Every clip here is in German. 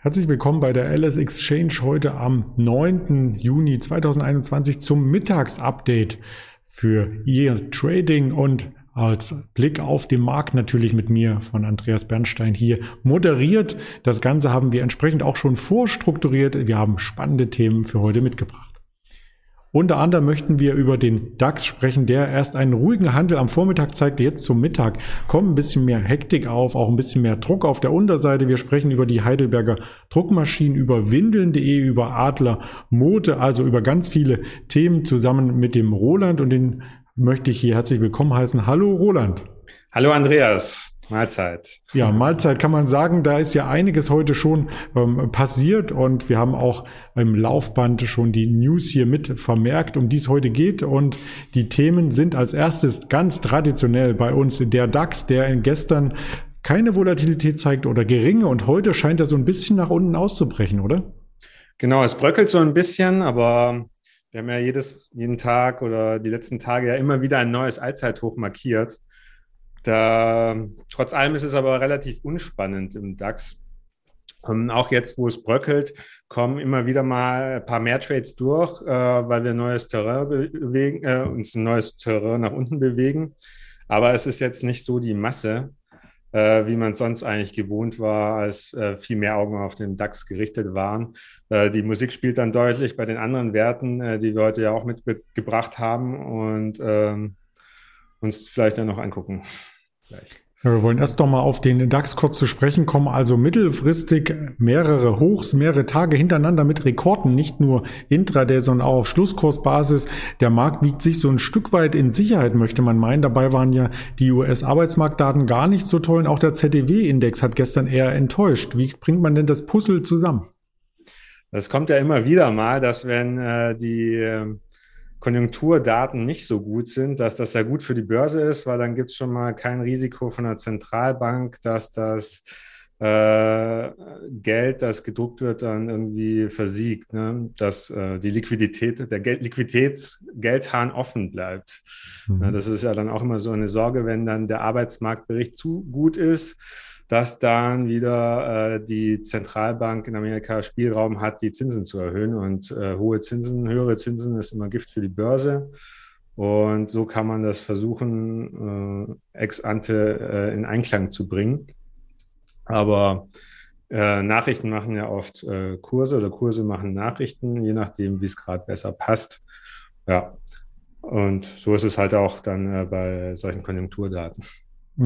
Herzlich willkommen bei der LS Exchange heute am 9. Juni 2021 zum Mittagsupdate für Ihr Trading und als Blick auf den Markt natürlich mit mir von Andreas Bernstein hier moderiert. Das Ganze haben wir entsprechend auch schon vorstrukturiert. Wir haben spannende Themen für heute mitgebracht. Unter anderem möchten wir über den DAX sprechen, der erst einen ruhigen Handel am Vormittag zeigte, jetzt zum Mittag kommt ein bisschen mehr Hektik auf, auch ein bisschen mehr Druck auf der Unterseite. Wir sprechen über die Heidelberger Druckmaschinen, über Windeln.de, über Adler Mode, also über ganz viele Themen zusammen mit dem Roland und den möchte ich hier herzlich willkommen heißen. Hallo Roland. Hallo Andreas. Mahlzeit. Ja, Mahlzeit kann man sagen, da ist ja einiges heute schon ähm, passiert und wir haben auch im Laufband schon die News hier mit vermerkt, um die es heute geht. Und die Themen sind als erstes ganz traditionell bei uns der DAX, der gestern keine Volatilität zeigt oder geringe und heute scheint er so ein bisschen nach unten auszubrechen, oder? Genau, es bröckelt so ein bisschen, aber wir haben ja jedes, jeden Tag oder die letzten Tage ja immer wieder ein neues Allzeithoch markiert. Da, trotz allem ist es aber relativ unspannend im DAX. Und auch jetzt, wo es bröckelt, kommen immer wieder mal ein paar mehr Trades durch, äh, weil wir neues Terrain bewegen, äh, uns ein neues Terrain nach unten bewegen. Aber es ist jetzt nicht so die Masse, äh, wie man sonst eigentlich gewohnt war, als äh, viel mehr Augen auf den DAX gerichtet waren. Äh, die Musik spielt dann deutlich bei den anderen Werten, äh, die wir heute ja auch mitgebracht haben. Und ähm, uns vielleicht dann noch angucken. Gleich. Ja, wir wollen erst noch mal auf den DAX kurz zu sprechen kommen. Also mittelfristig mehrere Hochs, mehrere Tage hintereinander mit Rekorden, nicht nur intraday, sondern auch auf Schlusskursbasis. Der Markt wiegt sich so ein Stück weit in Sicherheit, möchte man meinen. Dabei waren ja die US-Arbeitsmarktdaten gar nicht so toll. Und auch der ZDW-Index hat gestern eher enttäuscht. Wie bringt man denn das Puzzle zusammen? Das kommt ja immer wieder mal, dass wenn äh, die äh Konjunkturdaten nicht so gut sind, dass das ja gut für die Börse ist, weil dann gibt es schon mal kein Risiko von der Zentralbank, dass das äh, Geld, das gedruckt wird, dann irgendwie versiegt, ne? dass äh, die Liquidität, der Geld, Liquiditätsgeldhahn offen bleibt. Mhm. Ja, das ist ja dann auch immer so eine Sorge, wenn dann der Arbeitsmarktbericht zu gut ist dass dann wieder äh, die Zentralbank in Amerika Spielraum hat, die Zinsen zu erhöhen. Und äh, hohe Zinsen, höhere Zinsen ist immer Gift für die Börse. Und so kann man das versuchen, äh, ex ante äh, in Einklang zu bringen. Aber äh, Nachrichten machen ja oft äh, Kurse oder Kurse machen Nachrichten, je nachdem, wie es gerade besser passt. Ja. Und so ist es halt auch dann bei solchen Konjunkturdaten.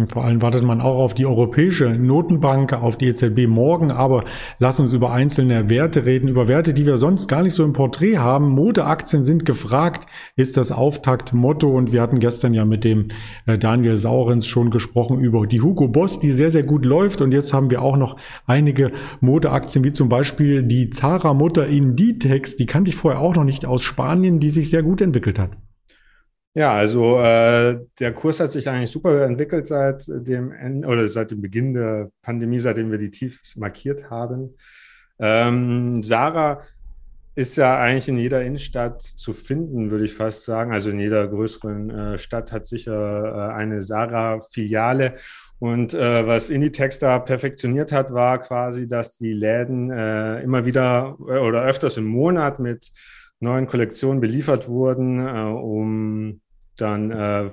Vor allem wartet man auch auf die Europäische Notenbank, auf die EZB morgen. Aber lass uns über einzelne Werte reden, über Werte, die wir sonst gar nicht so im Porträt haben. Modeaktien sind gefragt, ist das Auftaktmotto. Und wir hatten gestern ja mit dem äh, Daniel Saurens schon gesprochen über die Hugo Boss, die sehr, sehr gut läuft. Und jetzt haben wir auch noch einige Modeaktien, wie zum Beispiel die Zara-Mutter Inditex. Die kannte ich vorher auch noch nicht aus Spanien, die sich sehr gut entwickelt hat. Ja, also äh, der Kurs hat sich eigentlich super entwickelt seit dem Ende oder seit dem Beginn der Pandemie, seitdem wir die Tiefs markiert haben. Ähm, Sarah ist ja eigentlich in jeder Innenstadt zu finden, würde ich fast sagen. Also in jeder größeren äh, Stadt hat sicher äh, eine Sarah-Filiale. Und äh, was Inditex da perfektioniert hat, war quasi, dass die Läden äh, immer wieder äh, oder öfters im Monat mit neuen Kollektionen beliefert wurden, äh, um dann äh,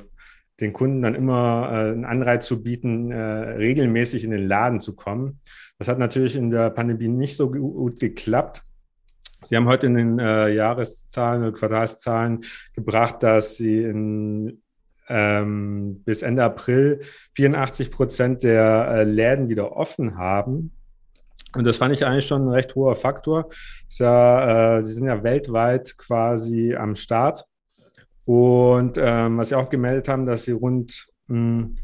den Kunden dann immer äh, einen Anreiz zu bieten, regelmäßig in den Laden zu kommen. Das hat natürlich in der Pandemie nicht so gut geklappt. Sie haben heute in den äh, Jahreszahlen oder Quartalszahlen gebracht, dass Sie in, ähm, bis Ende April 84 Prozent der Läden wieder offen haben. Und das fand ich eigentlich schon ein recht hoher Faktor. Ja, äh, sie sind ja weltweit quasi am Start. Und ähm, was sie auch gemeldet haben, dass sie rund, mh, hm,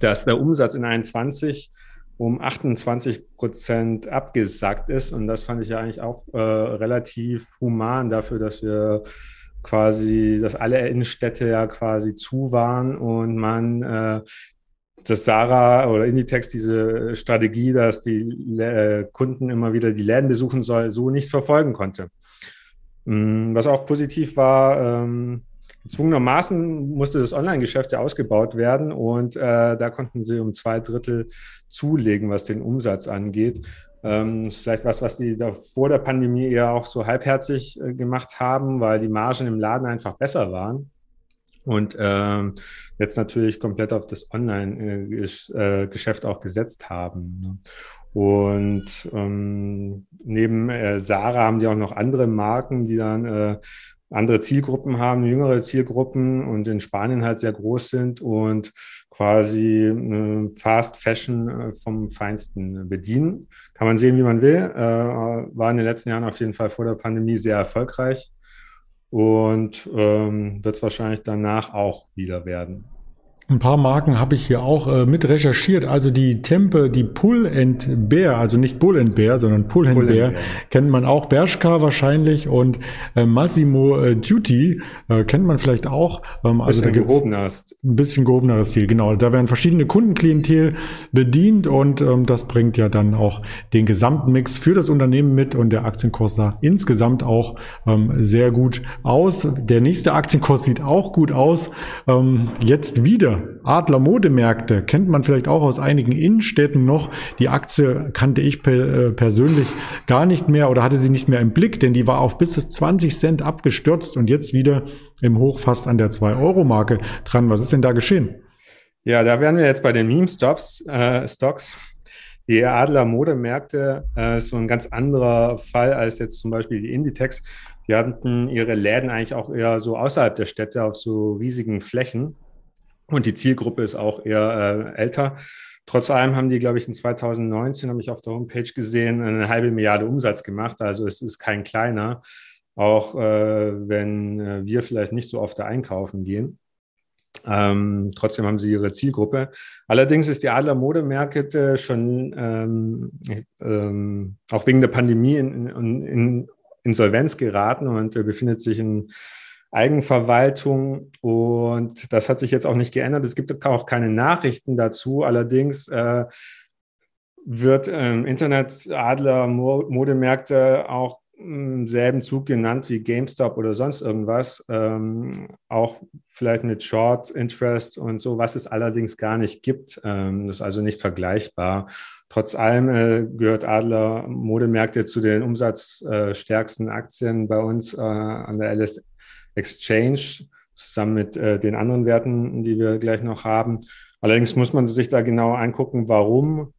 dass der Umsatz in 21 um 28 Prozent abgesackt ist. Und das fand ich ja eigentlich auch äh, relativ human dafür, dass wir quasi, dass alle Innenstädte ja quasi zu waren und man äh, dass Sarah oder Inditex diese Strategie, dass die äh, Kunden immer wieder die Läden besuchen soll, so nicht verfolgen konnte. Mm, was auch positiv war, ähm, gezwungenermaßen musste das Online-Geschäft ja ausgebaut werden und äh, da konnten sie um zwei Drittel zulegen, was den Umsatz angeht. Ähm, das ist vielleicht was, was die da vor der Pandemie eher auch so halbherzig äh, gemacht haben, weil die Margen im Laden einfach besser waren. Und ähm, jetzt natürlich komplett auf das Online-Geschäft äh, auch gesetzt haben. Ne? Und ähm, neben äh, Sarah haben die auch noch andere Marken, die dann äh, andere Zielgruppen haben, jüngere Zielgruppen und in Spanien halt sehr groß sind und quasi äh, Fast Fashion äh, vom Feinsten bedienen. Kann man sehen, wie man will. Äh, war in den letzten Jahren auf jeden Fall vor der Pandemie sehr erfolgreich und ähm, wird es wahrscheinlich danach auch wieder werden. Ein paar Marken habe ich hier auch äh, mit recherchiert. Also die Tempe, die Pull and Bear, also nicht Bull and Bear, sondern Pull and, Pull Bear, and Bear, kennt man auch. Bershka wahrscheinlich und äh, Massimo äh, Duty äh, kennt man vielleicht auch. Ähm, also da gibt's ein bisschen gehobeneres Stil, genau. Da werden verschiedene Kundenklientel bedient und ähm, das bringt ja dann auch den Gesamtmix für das Unternehmen mit und der Aktienkurs sah insgesamt auch ähm, sehr gut aus. Der nächste Aktienkurs sieht auch gut aus. Ähm, jetzt wieder Adler Modemärkte kennt man vielleicht auch aus einigen Innenstädten noch. Die Aktie kannte ich per, äh, persönlich gar nicht mehr oder hatte sie nicht mehr im Blick, denn die war auf bis zu 20 Cent abgestürzt und jetzt wieder im Hoch fast an der 2-Euro-Marke dran. Was ist denn da geschehen? Ja, da wären wir jetzt bei den Meme-Stocks. Äh, Stocks. Die Adler Modemärkte äh, ist so ein ganz anderer Fall als jetzt zum Beispiel die Inditex. Die hatten ihre Läden eigentlich auch eher so außerhalb der Städte auf so riesigen Flächen. Und die Zielgruppe ist auch eher äh, älter. Trotz allem haben die, glaube ich, in 2019, habe ich auf der Homepage gesehen, eine halbe Milliarde Umsatz gemacht. Also es ist kein kleiner, auch äh, wenn äh, wir vielleicht nicht so oft da einkaufen gehen. Ähm, trotzdem haben sie ihre Zielgruppe. Allerdings ist die Adler Modemärkte schon ähm, ähm, auch wegen der Pandemie in, in, in Insolvenz geraten und äh, befindet sich in Eigenverwaltung. Und das hat sich jetzt auch nicht geändert. Es gibt auch keine Nachrichten dazu. Allerdings äh, wird ähm, Internet Adler Modemärkte auch im selben Zug genannt wie GameStop oder sonst irgendwas. Ähm, auch vielleicht mit Short Interest und so, was es allerdings gar nicht gibt. Ähm, das ist also nicht vergleichbar. Trotz allem äh, gehört Adler Modemärkte zu den umsatzstärksten Aktien bei uns äh, an der LS Exchange zusammen mit äh, den anderen Werten, die wir gleich noch haben. Allerdings muss man sich da genau angucken, warum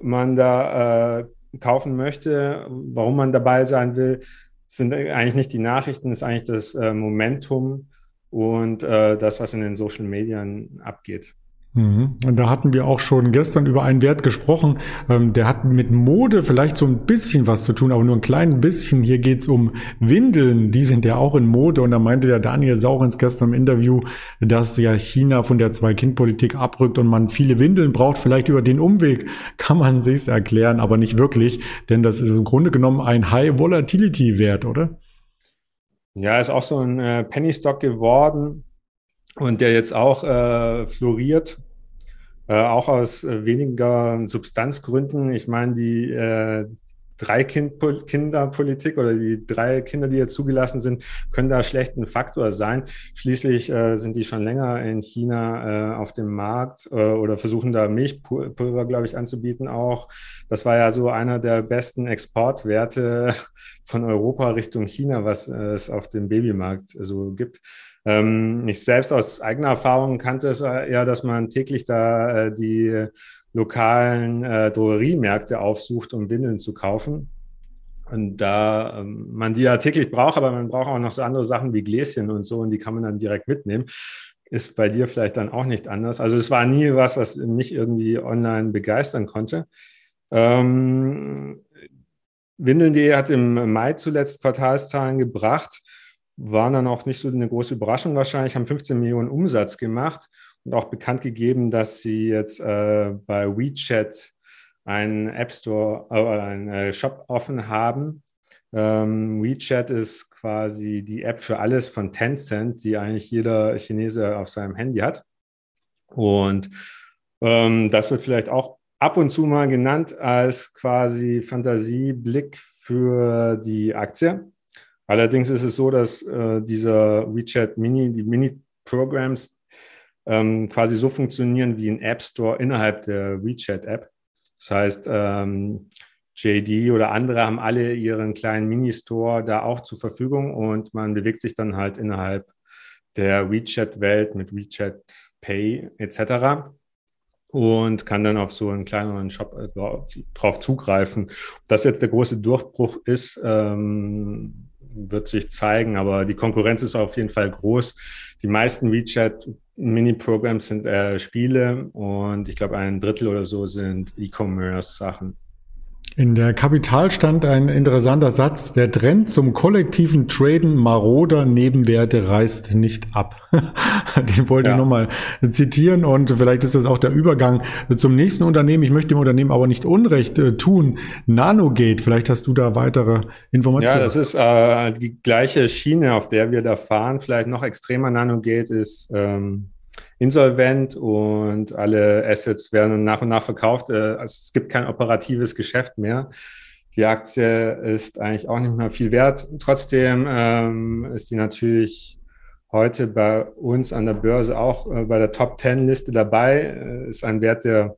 man da äh, kaufen möchte, warum man dabei sein will. Das sind eigentlich nicht die Nachrichten, ist eigentlich das äh, Momentum und äh, das, was in den Social Medien abgeht. Mhm. Und da hatten wir auch schon gestern über einen Wert gesprochen. Ähm, der hat mit Mode vielleicht so ein bisschen was zu tun, aber nur ein klein bisschen. Hier geht's um Windeln. Die sind ja auch in Mode. Und da meinte der Daniel Saurens gestern im Interview, dass ja China von der Zwei-Kind-Politik abrückt und man viele Windeln braucht. Vielleicht über den Umweg kann man sich's erklären, aber nicht wirklich. Denn das ist im Grunde genommen ein High-Volatility-Wert, oder? Ja, ist auch so ein äh, Penny-Stock geworden und der jetzt auch äh, floriert äh, auch aus äh, weniger Substanzgründen. Ich meine, die äh, Drei-Kinderpolitik oder die drei Kinder, die jetzt zugelassen sind, können da schlecht ein Faktor sein. Schließlich äh, sind die schon länger in China äh, auf dem Markt äh, oder versuchen da Milchpulver, glaube ich, anzubieten auch. Das war ja so einer der besten Exportwerte von Europa Richtung China, was äh, es auf dem Babymarkt so gibt. Ähm, ich selbst aus eigener Erfahrung kannte es äh, ja, dass man täglich da äh, die lokalen äh, Drogeriemärkte aufsucht, um Windeln zu kaufen. Und da ähm, man die ja täglich braucht, aber man braucht auch noch so andere Sachen wie Gläschen und so, und die kann man dann direkt mitnehmen. Ist bei dir vielleicht dann auch nicht anders. Also es war nie was, was mich irgendwie online begeistern konnte. Ähm, Windeln.de hat im Mai zuletzt Quartalszahlen gebracht waren dann auch nicht so eine große Überraschung wahrscheinlich, haben 15 Millionen Umsatz gemacht auch bekannt gegeben, dass sie jetzt äh, bei WeChat einen App Store, äh, einen äh, Shop offen haben. Ähm, WeChat ist quasi die App für alles von Tencent, die eigentlich jeder Chinese auf seinem Handy hat. Und ähm, das wird vielleicht auch ab und zu mal genannt als quasi Fantasieblick für die Aktie. Allerdings ist es so, dass äh, dieser WeChat Mini, die Mini-Programs ähm, quasi so funktionieren wie ein App Store innerhalb der WeChat-App. Das heißt, ähm, JD oder andere haben alle ihren kleinen Mini-Store da auch zur Verfügung und man bewegt sich dann halt innerhalb der WeChat-Welt mit WeChat Pay etc. und kann dann auf so einen kleineren Shop äh, drauf zugreifen. Ob das jetzt der große Durchbruch ist, ähm, wird sich zeigen, aber die Konkurrenz ist auf jeden Fall groß. Die meisten WeChat Mini-Programs sind äh, Spiele und ich glaube ein Drittel oder so sind E-Commerce-Sachen. In der Kapital stand ein interessanter Satz, der Trend zum kollektiven Traden maroder Nebenwerte reißt nicht ab. Den wollte ja. ich nochmal zitieren und vielleicht ist das auch der Übergang zum nächsten Unternehmen. Ich möchte dem Unternehmen aber nicht Unrecht äh, tun. Nanogate, vielleicht hast du da weitere Informationen. Ja, das ist äh, die gleiche Schiene, auf der wir da fahren. Vielleicht noch extremer Nanogate ist ähm, insolvent und alle Assets werden nach und nach verkauft. Äh, also es gibt kein operatives Geschäft mehr. Die Aktie ist eigentlich auch nicht mehr viel wert. Trotzdem ähm, ist die natürlich heute bei uns an der Börse auch äh, bei der Top 10 Liste dabei. Äh, ist ein Wert, der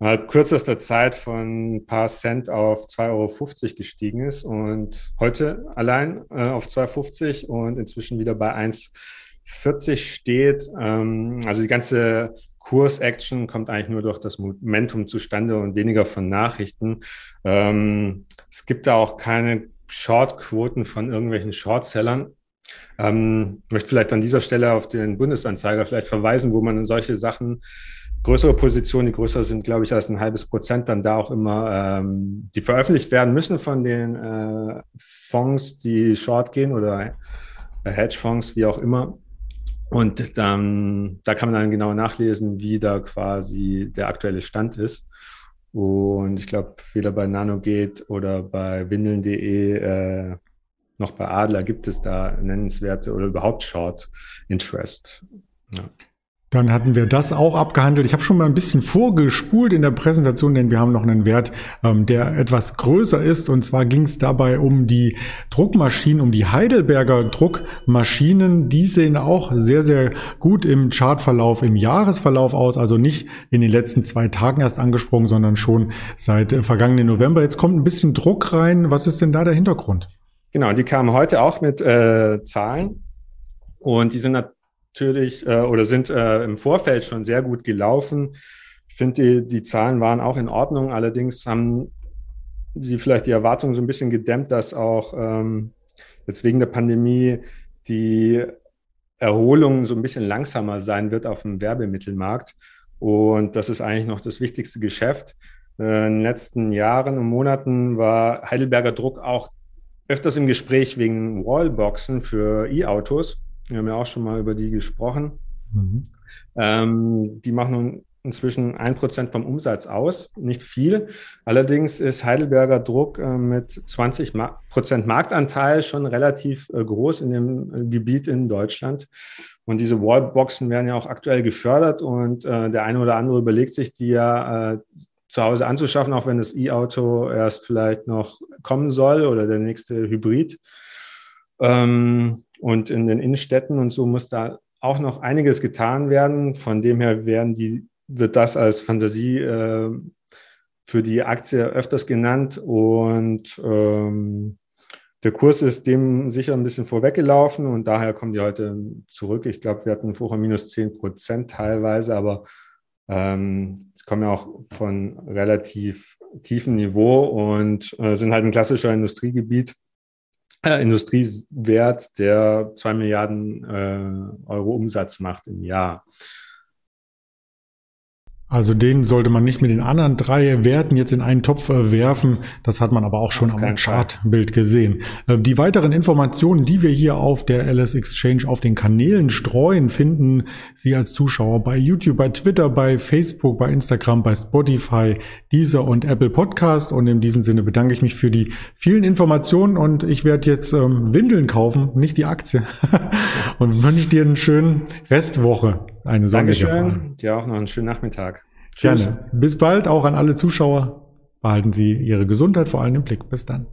innerhalb kürzester Zeit von ein paar Cent auf 2,50 Euro gestiegen ist und heute allein äh, auf 2,50 und inzwischen wieder bei 1 40 steht. Ähm, also die ganze Kurs-Action kommt eigentlich nur durch das Momentum zustande und weniger von Nachrichten. Ähm, es gibt da auch keine Short-Quoten von irgendwelchen Shortsellern. Ähm, möchte vielleicht an dieser Stelle auf den Bundesanzeiger vielleicht verweisen, wo man in solche Sachen größere Positionen, die größer sind, glaube ich, als ein halbes Prozent, dann da auch immer, ähm, die veröffentlicht werden müssen von den äh, Fonds, die short gehen oder Hedgefonds, wie auch immer. Und dann, da kann man dann genau nachlesen, wie da quasi der aktuelle Stand ist. Und ich glaube, weder bei Nanogate oder bei windeln.de äh, noch bei Adler gibt es da nennenswerte oder überhaupt Short Interest. Ja. Dann hatten wir das auch abgehandelt. Ich habe schon mal ein bisschen vorgespult in der Präsentation, denn wir haben noch einen Wert, ähm, der etwas größer ist. Und zwar ging es dabei um die Druckmaschinen, um die Heidelberger Druckmaschinen. Die sehen auch sehr, sehr gut im Chartverlauf, im Jahresverlauf aus. Also nicht in den letzten zwei Tagen erst angesprungen, sondern schon seit äh, vergangenen November. Jetzt kommt ein bisschen Druck rein. Was ist denn da der Hintergrund? Genau, die kamen heute auch mit äh, Zahlen. Und die sind natürlich äh, oder sind äh, im Vorfeld schon sehr gut gelaufen. Ich finde, die, die Zahlen waren auch in Ordnung. Allerdings haben sie vielleicht die Erwartungen so ein bisschen gedämmt, dass auch ähm, jetzt wegen der Pandemie die Erholung so ein bisschen langsamer sein wird auf dem Werbemittelmarkt. Und das ist eigentlich noch das wichtigste Geschäft. Äh, in den letzten Jahren und Monaten war Heidelberger Druck auch öfters im Gespräch wegen Wallboxen für E-Autos. Wir haben ja auch schon mal über die gesprochen. Mhm. Ähm, die machen nun inzwischen ein Prozent vom Umsatz aus, nicht viel. Allerdings ist Heidelberger Druck äh, mit 20 Prozent Marktanteil schon relativ äh, groß in dem äh, Gebiet in Deutschland. Und diese Wallboxen werden ja auch aktuell gefördert und äh, der eine oder andere überlegt sich, die ja äh, zu Hause anzuschaffen, auch wenn das E-Auto erst vielleicht noch kommen soll oder der nächste Hybrid. Ähm, und in den Innenstädten und so muss da auch noch einiges getan werden. Von dem her werden die, wird das als Fantasie äh, für die Aktie öfters genannt und ähm, der Kurs ist dem sicher ein bisschen vorweggelaufen und daher kommen die heute zurück. Ich glaube, wir hatten vorher minus 10 Prozent teilweise, aber ähm, es kommen ja auch von relativ tiefem Niveau und äh, sind halt ein klassischer Industriegebiet äh, Industriewert, der zwei Milliarden äh, Euro Umsatz macht im Jahr. Also den sollte man nicht mit den anderen drei Werten jetzt in einen Topf äh, werfen. Das hat man aber auch schon am Chartbild gesehen. Äh, die weiteren Informationen, die wir hier auf der LS Exchange auf den Kanälen streuen, finden Sie als Zuschauer bei YouTube, bei Twitter, bei Facebook, bei Instagram, bei Spotify, Deezer und Apple Podcast. Und in diesem Sinne bedanke ich mich für die vielen Informationen und ich werde jetzt ähm, Windeln kaufen, nicht die Aktie. und wünsche dir einen schönen Restwoche eine sonnige Dankeschön. Dir auch noch einen schönen Nachmittag. Tschüss. Gerne. Bis bald, auch an alle Zuschauer. Behalten Sie Ihre Gesundheit vor allem im Blick. Bis dann.